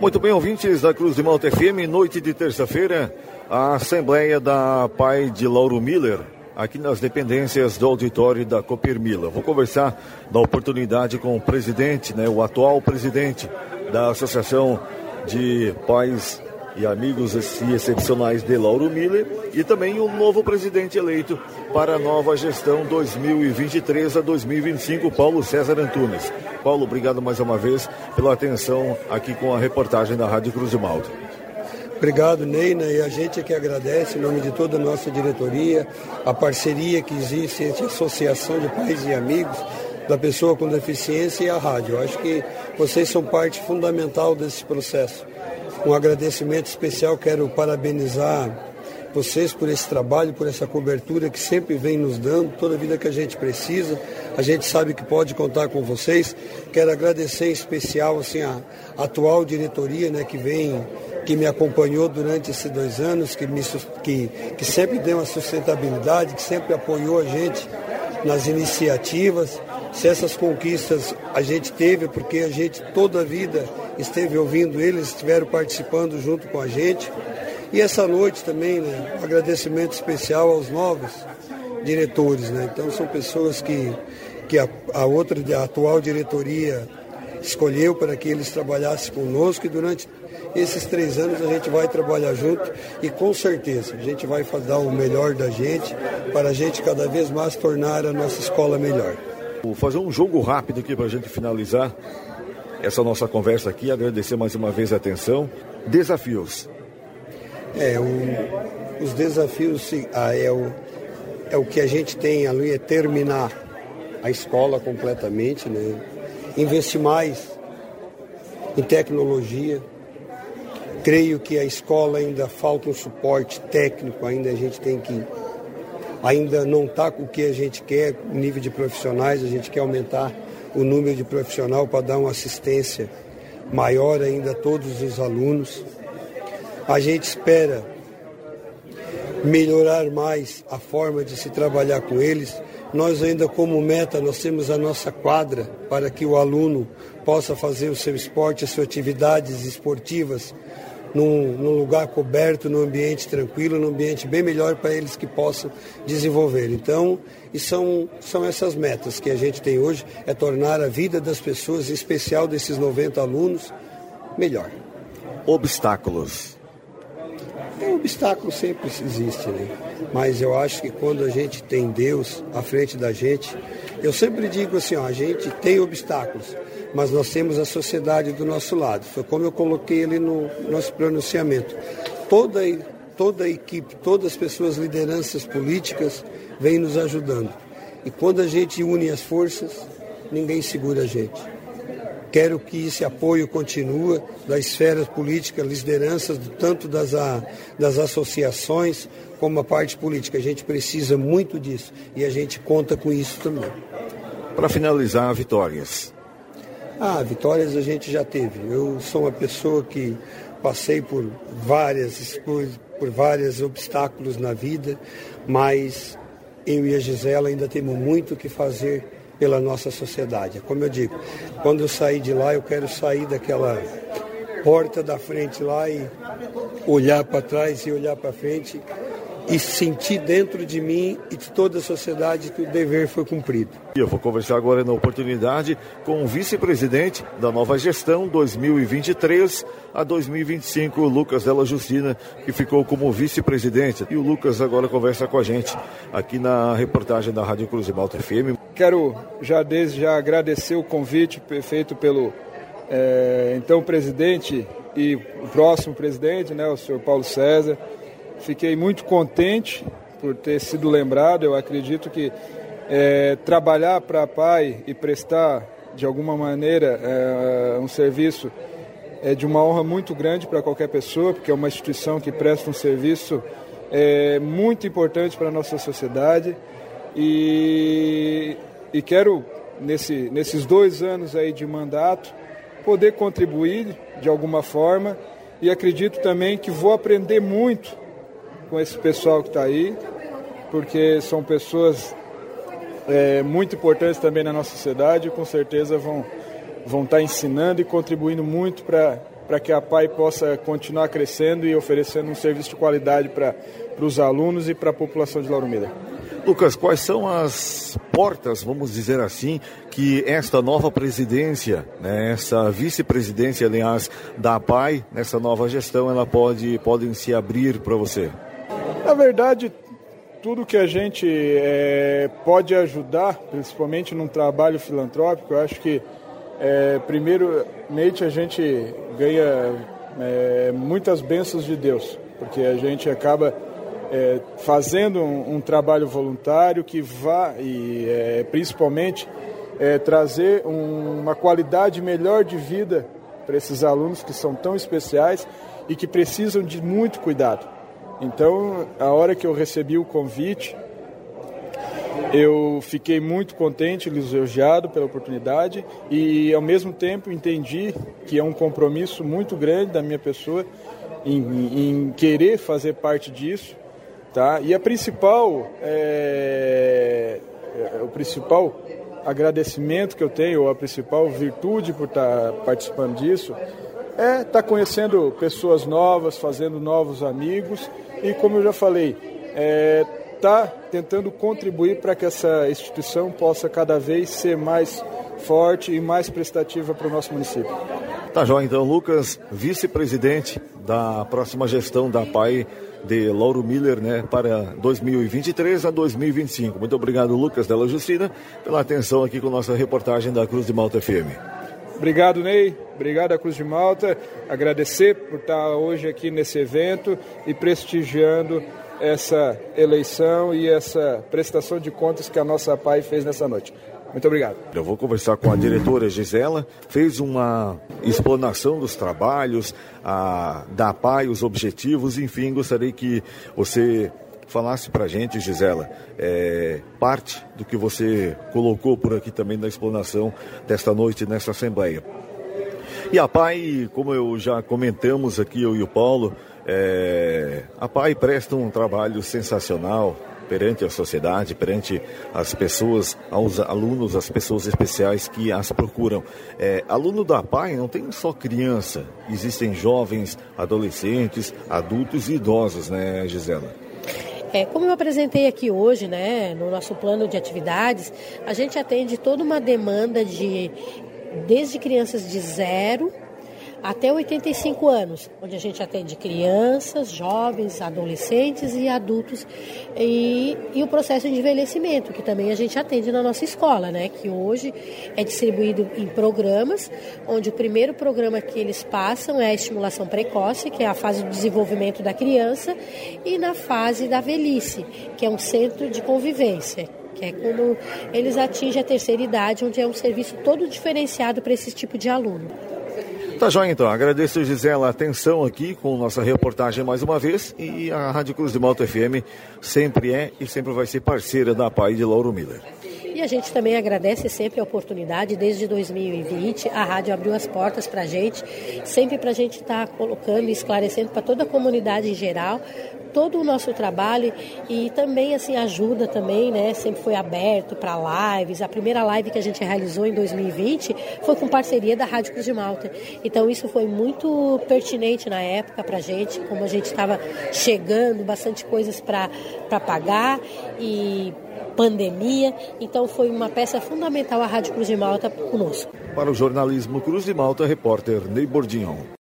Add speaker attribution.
Speaker 1: Muito bem, ouvintes da Cruz de Malta FM, noite de terça-feira, a Assembleia da Pai de Lauro Miller, aqui nas dependências do auditório da Coppermila. Vou conversar da oportunidade com o presidente, né, o atual presidente da Associação de Pais e amigos excepcionais de Lauro Miller e também o novo presidente eleito para a nova gestão 2023 a 2025, Paulo César Antunes. Paulo, obrigado mais uma vez pela atenção aqui com a reportagem da Rádio Cruz de Malta.
Speaker 2: Obrigado, Neina, e a gente que agradece em nome de toda a nossa diretoria, a parceria que existe entre a Associação de Pais e Amigos da Pessoa com Deficiência e a rádio. Eu acho que vocês são parte fundamental desse processo. Um agradecimento especial, quero parabenizar vocês por esse trabalho, por essa cobertura que sempre vem nos dando, toda a vida que a gente precisa. A gente sabe que pode contar com vocês. Quero agradecer em especial assim, a atual diretoria né, que vem, que me acompanhou durante esses dois anos, que, me, que, que sempre deu uma sustentabilidade, que sempre apoiou a gente nas iniciativas. Se essas conquistas a gente teve, porque a gente toda a vida esteve ouvindo eles, estiveram participando junto com a gente. E essa noite também, né, um agradecimento especial aos novos diretores, né? Então são pessoas que, que a, a outra, a atual diretoria escolheu para que eles trabalhassem conosco e durante esses três anos a gente vai trabalhar junto e com certeza a gente vai dar o melhor da gente para a gente cada vez mais tornar a nossa escola melhor.
Speaker 1: Vou fazer um jogo rápido aqui para a gente finalizar essa nossa conversa aqui, agradecer mais uma vez a atenção. Desafios.
Speaker 2: É, o, os desafios ah, é, o, é o que a gente tem ali, é terminar a escola completamente, né? investir mais em tecnologia. Creio que a escola ainda falta um suporte técnico, ainda a gente tem que. Ainda não está com o que a gente quer, nível de profissionais, a gente quer aumentar o número de profissional para dar uma assistência maior ainda a todos os alunos. A gente espera melhorar mais a forma de se trabalhar com eles. Nós ainda como meta, nós temos a nossa quadra para que o aluno possa fazer o seu esporte, as suas atividades esportivas num, num, lugar coberto, num ambiente tranquilo, num ambiente bem melhor para eles que possam desenvolver. Então, e são, são essas metas que a gente tem hoje, é tornar a vida das pessoas, em especial desses 90 alunos, melhor.
Speaker 1: Obstáculos.
Speaker 2: O obstáculo sempre existe, né? Mas eu acho que quando a gente tem Deus à frente da gente, eu sempre digo assim, ó, a gente tem obstáculos, mas nós temos a sociedade do nosso lado. Foi como eu coloquei ali no nosso pronunciamento. Toda, toda a equipe, todas as pessoas, lideranças políticas, vêm nos ajudando. E quando a gente une as forças, ninguém segura a gente. Quero que esse apoio continue das esferas políticas, lideranças, tanto das, a, das associações como a parte política. A gente precisa muito disso e a gente conta com isso também.
Speaker 1: Para finalizar, vitórias.
Speaker 2: Ah, vitórias a gente já teve. Eu sou uma pessoa que passei por várias coisas, por vários obstáculos na vida, mas eu e a Gisela ainda temos muito o que fazer pela nossa sociedade. Como eu digo, quando eu sair de lá, eu quero sair daquela porta da frente lá e olhar para trás e olhar para frente e sentir dentro de mim e de toda a sociedade que o dever foi cumprido.
Speaker 1: Eu vou conversar agora na oportunidade com o vice-presidente da nova gestão 2023 a 2025, Lucas Della Justina, que ficou como vice-presidente. E o Lucas agora conversa com a gente aqui na reportagem da Rádio Cruz de Malta FM.
Speaker 3: Quero já desde já agradecer o convite feito pelo é, então presidente e próximo presidente, né, o senhor Paulo César Fiquei muito contente por ter sido lembrado. Eu acredito que é, trabalhar para pai e prestar de alguma maneira é, um serviço é de uma honra muito grande para qualquer pessoa, porque é uma instituição que presta um serviço é, muito importante para a nossa sociedade. E, e quero, nesse, nesses dois anos aí de mandato, poder contribuir de alguma forma e acredito também que vou aprender muito com esse pessoal que está aí, porque são pessoas é, muito importantes também na nossa sociedade e com certeza vão, vão estar tá ensinando e contribuindo muito para que a PAI possa continuar crescendo e oferecendo um serviço de qualidade para os alunos e para a população de Lauro Miller.
Speaker 1: Lucas, quais são as portas, vamos dizer assim, que esta nova presidência, né, essa vice-presidência, aliás, da PAI, nessa nova gestão, ela pode podem se abrir para você?
Speaker 3: Na verdade, tudo que a gente é, pode ajudar, principalmente num trabalho filantrópico, eu acho que é, primeiramente a gente ganha é, muitas bênçãos de Deus, porque a gente acaba é, fazendo um, um, trabalho voluntário que vá e é, principalmente é, trazer um, uma qualidade melhor de vida para esses alunos que são tão especiais e que precisam de muito cuidado. Então, a hora que eu recebi o convite, eu fiquei muito contente, lisonjeado pela oportunidade e, ao mesmo tempo, entendi que é um compromisso muito grande da minha pessoa em, em querer fazer parte disso Tá? E a principal, é, é, o principal agradecimento que eu tenho, ou a principal virtude por estar tá participando disso, é estar tá conhecendo pessoas novas, fazendo novos amigos e, como eu já falei, é, tá tentando contribuir para que essa instituição possa cada vez ser mais forte e mais prestativa para o nosso município.
Speaker 1: Tá joia, então, Lucas, vice-presidente da próxima gestão da PAI de Lauro Miller, né, para 2023 a 2025. Muito obrigado, Lucas Della Justina, pela atenção aqui com nossa reportagem da Cruz de Malta FM.
Speaker 3: Obrigado, Ney. Obrigado à Cruz de Malta. Agradecer por estar hoje aqui nesse evento e prestigiando essa eleição e essa prestação de contas que a nossa PAI fez nessa noite. Muito obrigado.
Speaker 1: Eu vou conversar com a diretora Gisela, fez uma explanação dos trabalhos, a, da PAI, os objetivos, enfim, gostaria que você falasse para a gente, Gisela, é, parte do que você colocou por aqui também na explanação desta noite nesta Assembleia. E a PAI, como eu já comentamos aqui, eu e o Paulo, é, a PAI presta um trabalho sensacional, perante a sociedade, perante as pessoas, aos alunos, as pessoas especiais que as procuram. É, aluno da PAI não tem só criança, existem jovens, adolescentes, adultos e idosos, né, Gisela?
Speaker 4: É, como eu apresentei aqui hoje, né, no nosso plano de atividades, a gente atende toda uma demanda de desde crianças de zero até 85 anos, onde a gente atende crianças, jovens, adolescentes e adultos e, e, o processo de envelhecimento, que também a gente atende na nossa escola, né? Que hoje é distribuído em programas, onde o primeiro programa que eles passam é a estimulação precoce, que é a fase de desenvolvimento da criança, e na fase da velhice, que é um centro de convivência, que é quando eles atingem a terceira idade, onde é um serviço todo diferenciado para esse tipo de aluno.
Speaker 1: Tá joia então, agradeço Gisela a atenção aqui com nossa reportagem mais uma vez. E a Rádio Cruz de Malta FM sempre é e sempre vai ser parceira da PAI de Lauro Miller.
Speaker 4: E a gente também agradece sempre a oportunidade, desde 2020, a rádio abriu as portas para a gente, sempre para a gente estar tá colocando e esclarecendo para toda a comunidade em geral todo o nosso trabalho e também assim ajuda também, né? Sempre foi aberto para lives. A primeira live que a gente realizou em 2020 foi com parceria da Rádio Cruz de Malta. Então isso foi muito pertinente na época para a gente, como a gente estava chegando, bastante coisas para pagar e pandemia. Então foi uma peça fundamental a Rádio Cruz de Malta conosco.
Speaker 1: Para o jornalismo Cruz de Malta, repórter Ney Bordinhão.